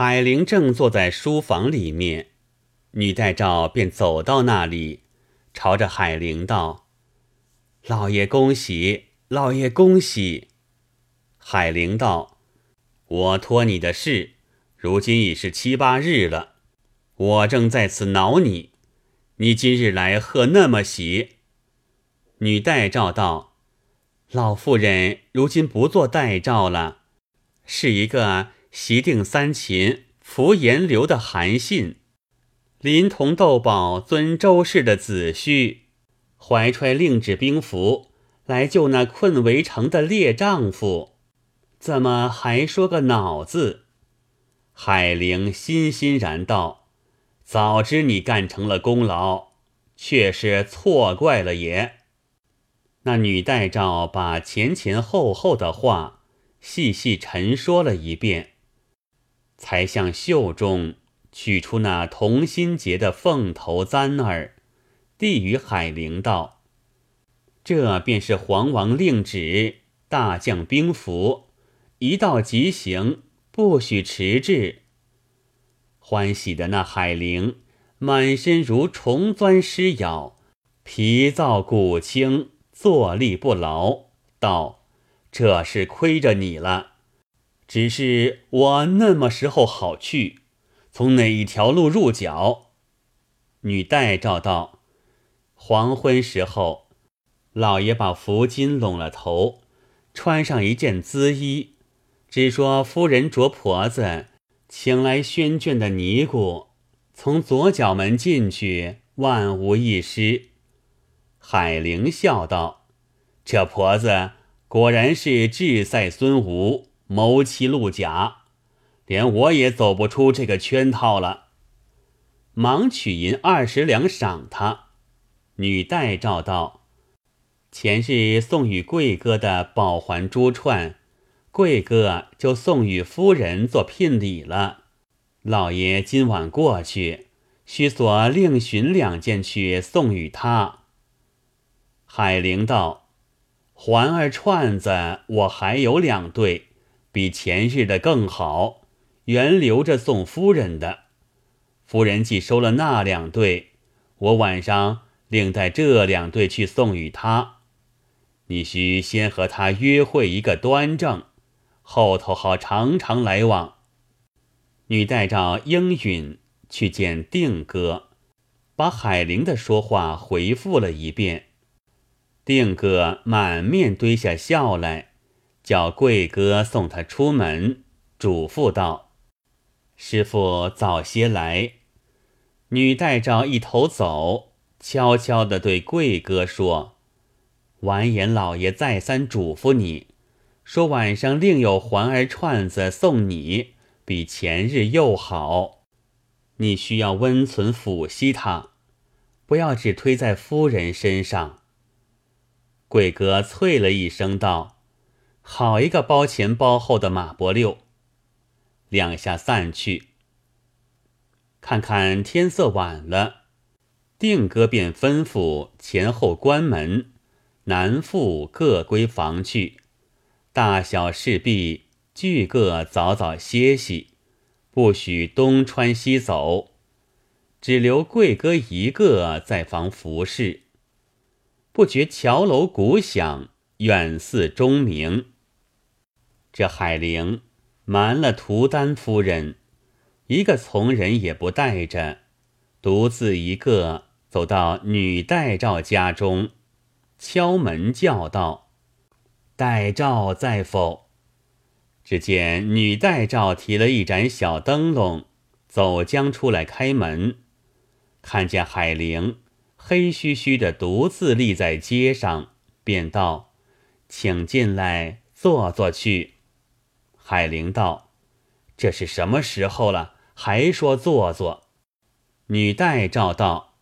海玲正坐在书房里面，女代照便走到那里，朝着海玲道：“老爷恭喜，老爷恭喜。”海玲道：“我托你的事，如今已是七八日了，我正在此恼你，你今日来贺那么喜。”女代照道：“老妇人如今不做代照了，是一个。”袭定三秦扶颜流的韩信，临潼斗宝尊周氏的子胥，怀揣令旨兵符来救那困围城的烈丈夫，怎么还说个恼字？海玲欣欣然道：“早知你干成了功劳，却是错怪了也。”那女代诏把前前后后的话细细陈说了一遍。才向袖中取出那同心结的凤头簪儿，递与海玲道：“这便是皇王令旨，大将兵符，一道即行，不许迟滞。”欢喜的那海玲满身如虫钻虱咬，皮燥骨轻，坐立不牢，道：“这是亏着你了。”只是我那么时候好去，从哪一条路入脚？女代照道：“黄昏时候，老爷把福巾拢了头，穿上一件缁衣，只说夫人着婆子请来宣卷的尼姑，从左角门进去，万无一失。”海玲笑道：“这婆子果然是志在孙吴。”谋妻陆贾，连我也走不出这个圈套了。忙取银二十两赏他。女代诏道：“前日送与贵哥的宝环珠串，贵哥就送与夫人做聘礼了。老爷今晚过去，须索另寻两件去送与他。”海玲道：“环儿串子，我还有两对。”比前日的更好，原留着送夫人的。夫人既收了那两对，我晚上另带这两对去送与他。你须先和他约会一个端正，后头好常常来往。女带着应允去见定哥，把海玲的说话回复了一遍。定哥满面堆下笑来。叫贵哥送他出门，嘱咐道：“师傅早些来。”女代诏一头走，悄悄地对贵哥说：“完颜老爷再三嘱咐你，说晚上另有环儿串子送你，比前日又好。你需要温存抚惜他，不要只推在夫人身上。”贵哥啐了一声道。好一个包前包后的马伯六！两下散去，看看天色晚了，定哥便吩咐前后关门，男妇各归房去，大小侍婢俱各早早歇息，不许东穿西走，只留贵哥一个在房服侍。不觉桥楼鼓响，远似钟鸣。这海玲瞒了图丹夫人，一个从人也不带着，独自一个走到女代诏家中，敲门叫道：“代诏在否？”只见女代诏提了一盏小灯笼，走将出来开门，看见海玲黑须须的独自立在街上，便道：“请进来坐坐去。”海玲道：“这是什么时候了，还说坐坐？”女代照道：“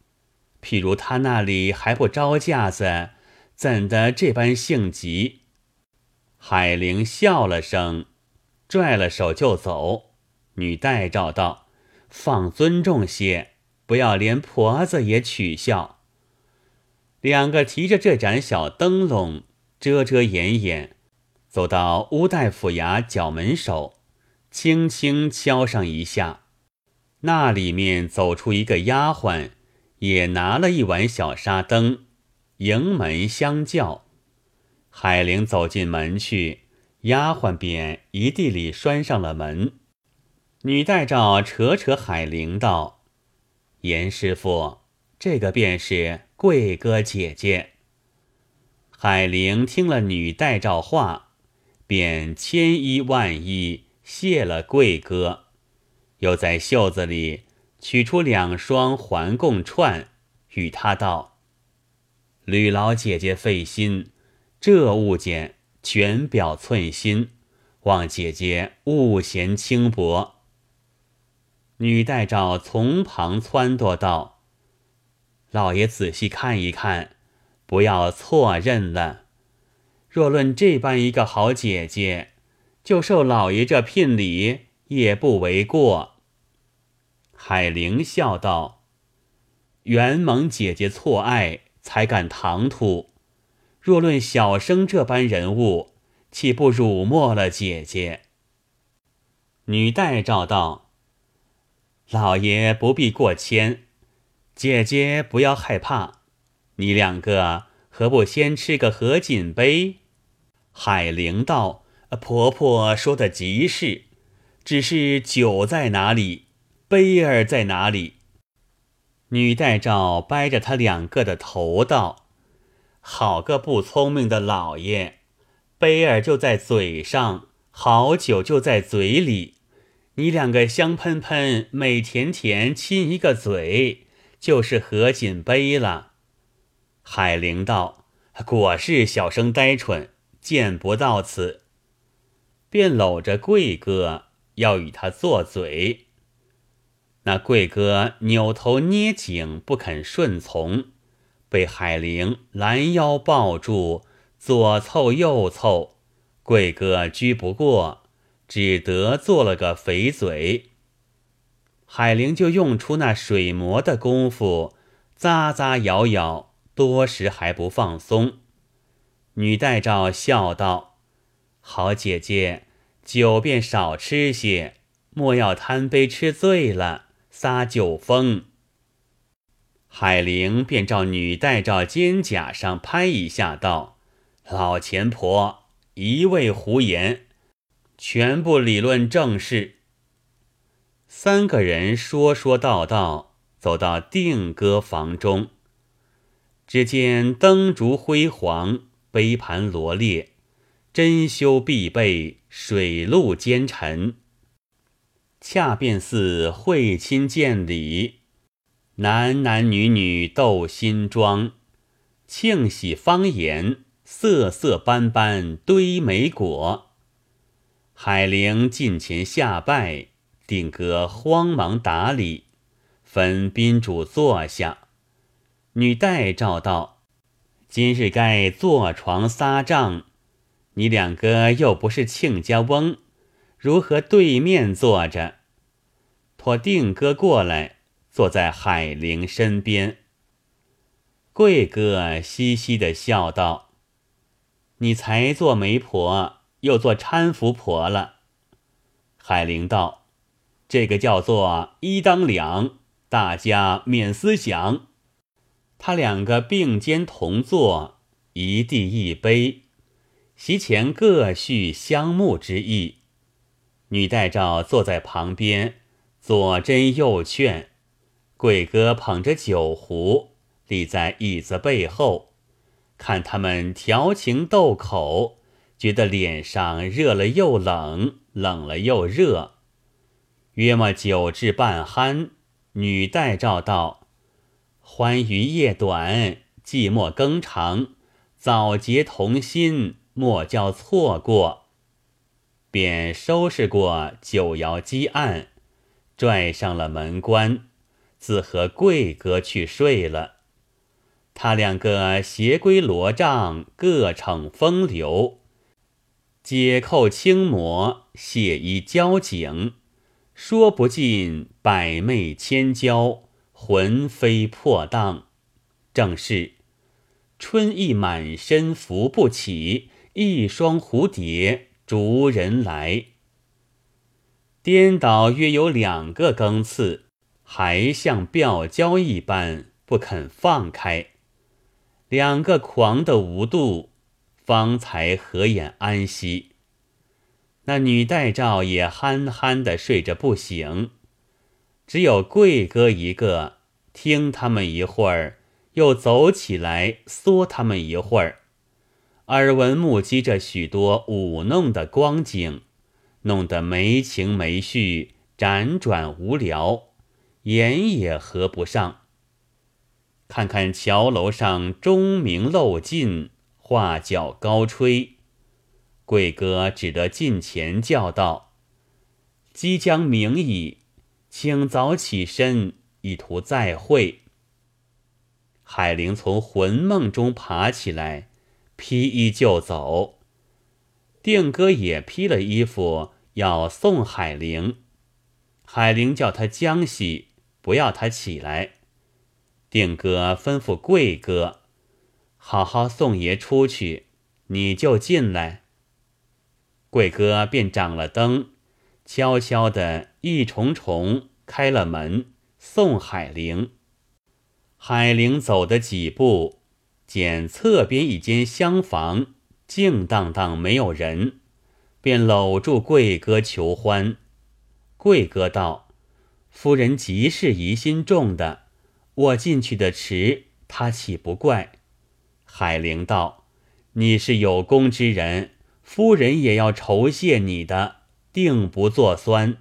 譬如他那里还不招架子，怎的这般性急？”海玲笑了声，拽了手就走。女代照道：“放尊重些，不要连婆子也取笑。”两个提着这盏小灯笼，遮遮掩掩。走到乌代府衙角门首，轻轻敲上一下，那里面走出一个丫鬟，也拿了一碗小沙灯，迎门相叫。海玲走进门去，丫鬟便一地里拴上了门。女代诏扯扯海玲道：“严师傅，这个便是贵哥姐姐。”海玲听了女代诏话，便千依万依。谢了贵哥，又在袖子里取出两双环贡串，与他道：“吕老姐姐费心，这物件全表寸心，望姐姐勿嫌轻薄。”女代诏从旁撺掇道：“老爷仔细看一看，不要错认了。若论这般一个好姐姐。”就受老爷这聘礼也不为过。海玲笑道：“元蒙姐姐错爱，才敢唐突。若论小生这般人物，岂不辱没了姐姐？”女代照道：“老爷不必过谦，姐姐不要害怕。你两个何不先吃个合卺杯？”海玲道。婆婆说的极是，只是酒在哪里，杯儿在哪里？女代照掰着他两个的头道：“好个不聪明的老爷，杯儿就在嘴上，好酒就在嘴里。你两个香喷喷、美甜甜亲一个嘴，就是合卺杯了。”海玲道：“果是小生呆蠢，见不到此。”便搂着贵哥要与他作嘴，那贵哥扭头捏颈不肯顺从，被海玲拦腰抱住，左凑右凑，贵哥拘不过，只得做了个肥嘴。海玲就用出那水磨的功夫，咂咂咬咬，多时还不放松。女代诏笑道。好姐姐，酒便少吃些，莫要贪杯吃醉了，撒酒疯。海玲便照女代诏肩胛上拍一下，道：“老钱婆一味胡言，全部理论正事。”三个人说说道道，走到定歌房中，只见灯烛辉煌，杯盘罗列。珍馐必备，水陆兼陈，恰便似会亲见礼。男男女女斗新装，庆喜方言，色色斑斑堆梅果。海玲近前下拜，定哥慌忙打礼，分宾主坐下。女代召道：“今日该坐床撒帐。”你两个又不是亲家翁，如何对面坐着？托定哥过来，坐在海玲身边。贵哥嘻嘻的笑道：“你才做媒婆，又做搀扶婆了。”海玲道：“这个叫做一当两，大家免思想。”他两个并肩同坐，一地一杯。席前各叙相慕之意，女代诏坐在旁边，左斟右劝。贵哥捧着酒壶，立在椅子背后，看他们调情斗口，觉得脸上热了又冷，冷了又热。约莫酒至半酣，女代诏道：“欢愉夜短，寂寞更长，早结同心。”莫叫错过，便收拾过酒肴积案，拽上了门关，自和贵哥去睡了。他两个携归罗帐，各逞风流，解扣轻磨，卸衣交颈，说不尽百媚千娇，魂飞魄荡。正是春意满身扶不起。一双蝴蝶逐人来，颠倒约有两个更次，还像吊胶一般不肯放开。两个狂的无度，方才合眼安息。那女戴诏也憨憨的睡着不醒，只有贵哥一个听他们一会儿，又走起来缩他们一会儿，耳闻目击着许多舞弄的光景。弄得没情没绪，辗转无聊，眼也合不上。看看桥楼上钟鸣漏尽，画角高吹，贵哥只得近前叫道：“即将明矣，请早起身，以图再会。”海玲从魂梦中爬起来，披衣就走。定哥也披了衣服。要送海玲，海玲叫他将息，不要他起来。定哥吩咐贵哥，好好送爷出去，你就进来。贵哥便掌了灯，悄悄的一重重开了门，送海玲。海玲走的几步，见侧边一间厢房静荡荡，没有人。便搂住贵哥求欢，贵哥道：“夫人极是疑心重的，我进去的迟，他岂不怪？”海玲道：“你是有功之人，夫人也要酬谢你的，定不作酸。”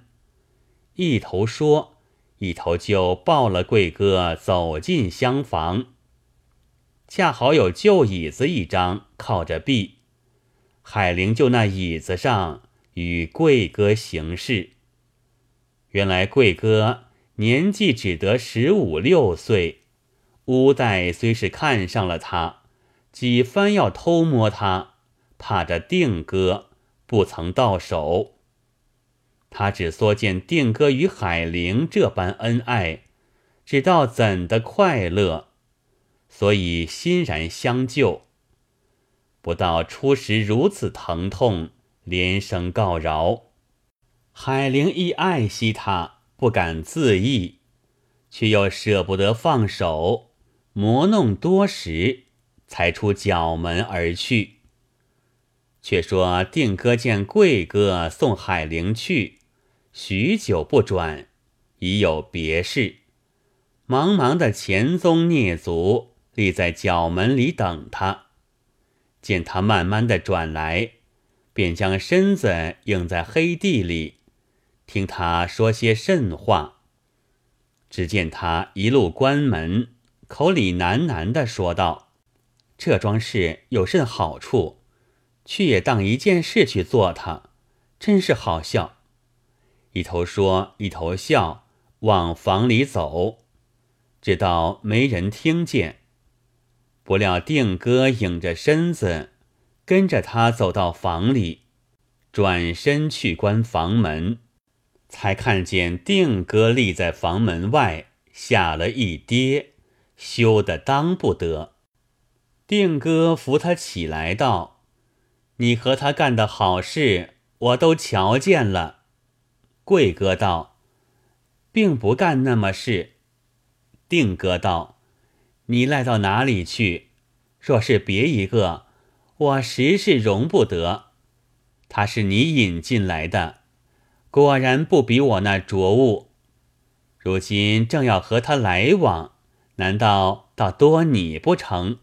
一头说，一头就抱了贵哥走进厢房，恰好有旧椅子一张靠着壁。海玲就那椅子上与贵哥行事。原来贵哥年纪只得十五六岁，乌代虽是看上了他，几番要偷摸他，怕着定哥不曾到手。他只所见定哥与海玲这般恩爱，只道怎的快乐，所以欣然相救。不到初时如此疼痛，连声告饶。海玲亦爱惜他，不敢自缢，却又舍不得放手，磨弄多时，才出角门而去。却说定哥见贵哥送海玲去，许久不转，已有别事，茫茫的前宗蹑足，立在角门里等他。见他慢慢的转来，便将身子映在黑地里，听他说些甚话。只见他一路关门，口里喃喃的说道：“这桩事有甚好处？去也当一件事去做，他真是好笑。”一头说，一头笑，往房里走，直到没人听见。不料定哥影着身子，跟着他走到房里，转身去关房门，才看见定哥立在房门外，吓了一跌，羞得当不得。定哥扶他起来道：“你和他干的好事，我都瞧见了。”贵哥道：“并不干那么事。”定哥道。你赖到哪里去？若是别一个，我实是容不得。他是你引进来的，果然不比我那浊物。如今正要和他来往，难道倒多你不成？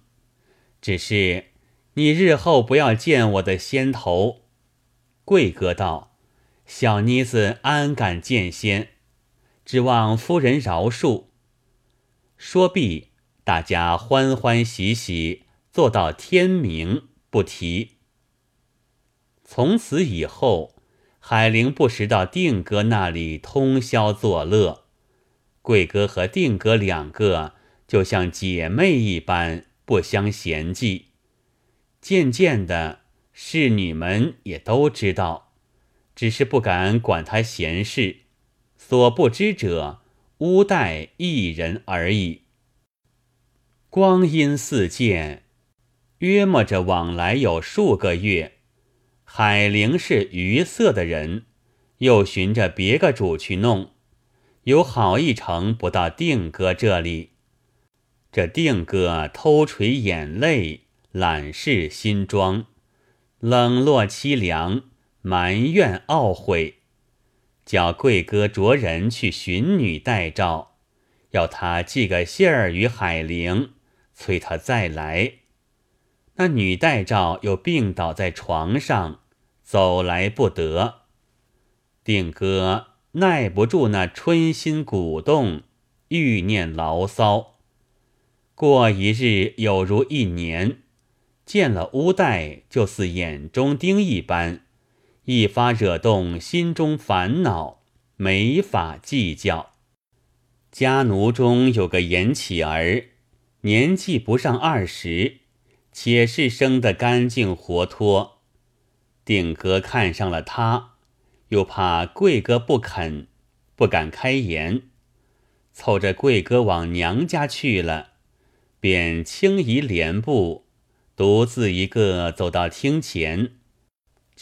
只是你日后不要见我的先头。贵哥道：“小妮子安敢见仙？指望夫人饶恕。”说毕。大家欢欢喜喜坐到天明，不提。从此以后，海玲不时到定哥那里通宵作乐，贵哥和定哥两个就像姐妹一般，不相嫌弃。渐渐的，侍女们也都知道，只是不敢管他闲事，所不知者，乌代一人而已。光阴似箭，约摸着往来有数个月。海玲是鱼色的人，又寻着别个主去弄，有好一程不到定哥这里。这定哥偷垂眼泪，揽视新妆，冷落凄凉，埋怨懊悔，叫贵哥着人去寻女代诏，要他寄个信儿与海玲，催他再来。那女代诏又病倒在床上，走来不得。定哥耐不住那春心鼓动，欲念牢骚。过一日，有如一年，见了乌代，就似眼中钉一般，一发惹动心中烦恼，没法计较。家奴中有个严启儿，年纪不上二十，且是生得干净活脱。定哥看上了他，又怕贵哥不肯，不敢开言，凑着贵哥往娘家去了。便轻移帘布，独自一个走到厅前，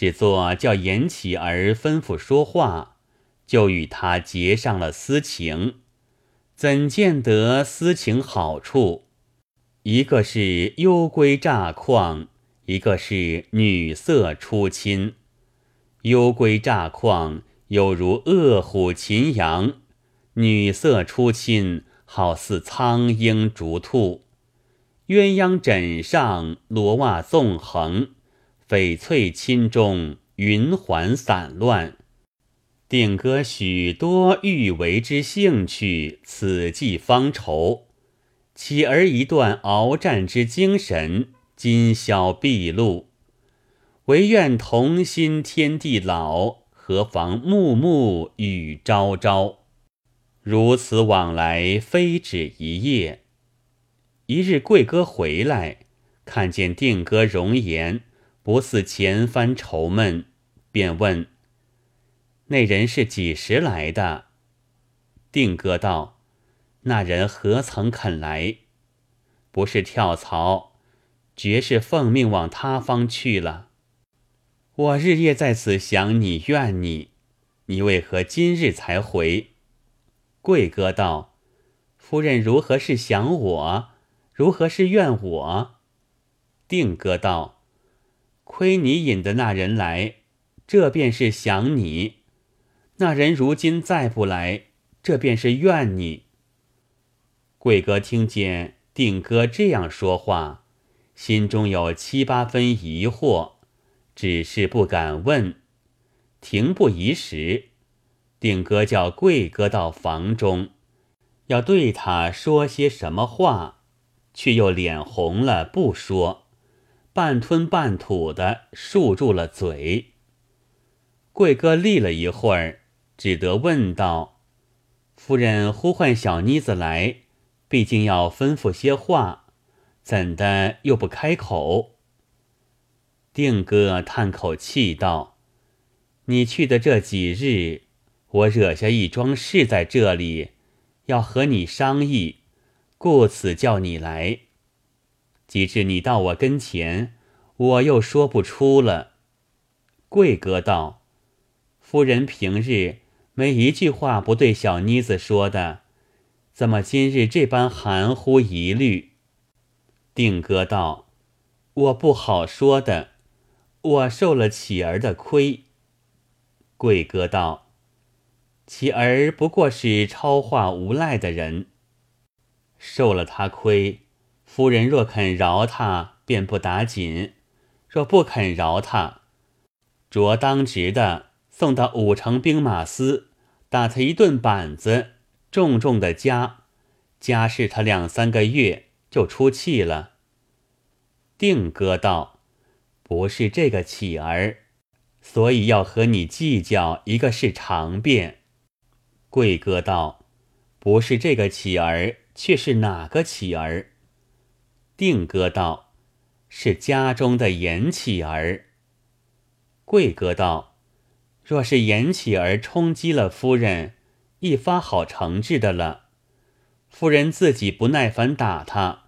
只做叫严启儿吩咐说话，就与他结上了私情。怎见得私情好处？一个是幽闺乍旷，一个是女色初亲。幽闺乍旷，有如恶虎擒羊；女色初亲，好似苍鹰逐兔。鸳鸯枕上，罗袜纵横；翡翠衾中，云环散乱。定歌许多欲为之兴趣，此际方愁。起而一段鏖战之精神，今宵毕露。唯愿同心天地老，何妨暮暮与朝朝？如此往来，非止一夜。一日，贵哥回来，看见定哥容颜不似前番愁闷，便问：“那人是几时来的？”定哥道：“那人何曾肯来？不是跳槽，绝是奉命往他方去了。我日夜在此想你，怨你，你为何今日才回？”贵哥道：“夫人如何是想我？”如何是怨我？定哥道：“亏你引的那人来，这便是想你；那人如今再不来，这便是怨你。”贵哥听见定哥这样说话，心中有七八分疑惑，只是不敢问。停不宜时，定哥叫贵哥到房中，要对他说些什么话。却又脸红了，不说，半吞半吐的漱住了嘴。贵哥立了一会儿，只得问道：“夫人呼唤小妮子来，毕竟要吩咐些话，怎的又不开口？”定哥叹口气道：“你去的这几日，我惹下一桩事在这里，要和你商议。”故此叫你来，及至你到我跟前，我又说不出了。贵哥道：“夫人平日没一句话不对小妮子说的，怎么今日这般含糊疑虑？”定哥道：“我不好说的，我受了启儿的亏。”贵哥道：“启儿不过是超化无赖的人。”受了他亏，夫人若肯饶他，便不打紧；若不肯饶他，着当值的送到五城兵马司，打他一顿板子，重重的加，加试他两三个月，就出气了。定哥道：“不是这个乞儿，所以要和你计较一个是长便。”贵哥道：“不是这个乞儿。”却是哪个乞儿？定哥道：“是家中的严启儿。”贵哥道：“若是严启儿冲击了夫人，一发好惩治的了。夫人自己不耐烦打他，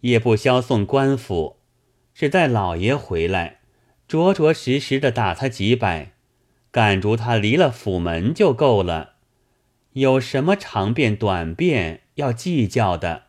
也不消送官府，只待老爷回来，着着实实的打他几百，赶逐他离了府门就够了，有什么长变短变要计较的？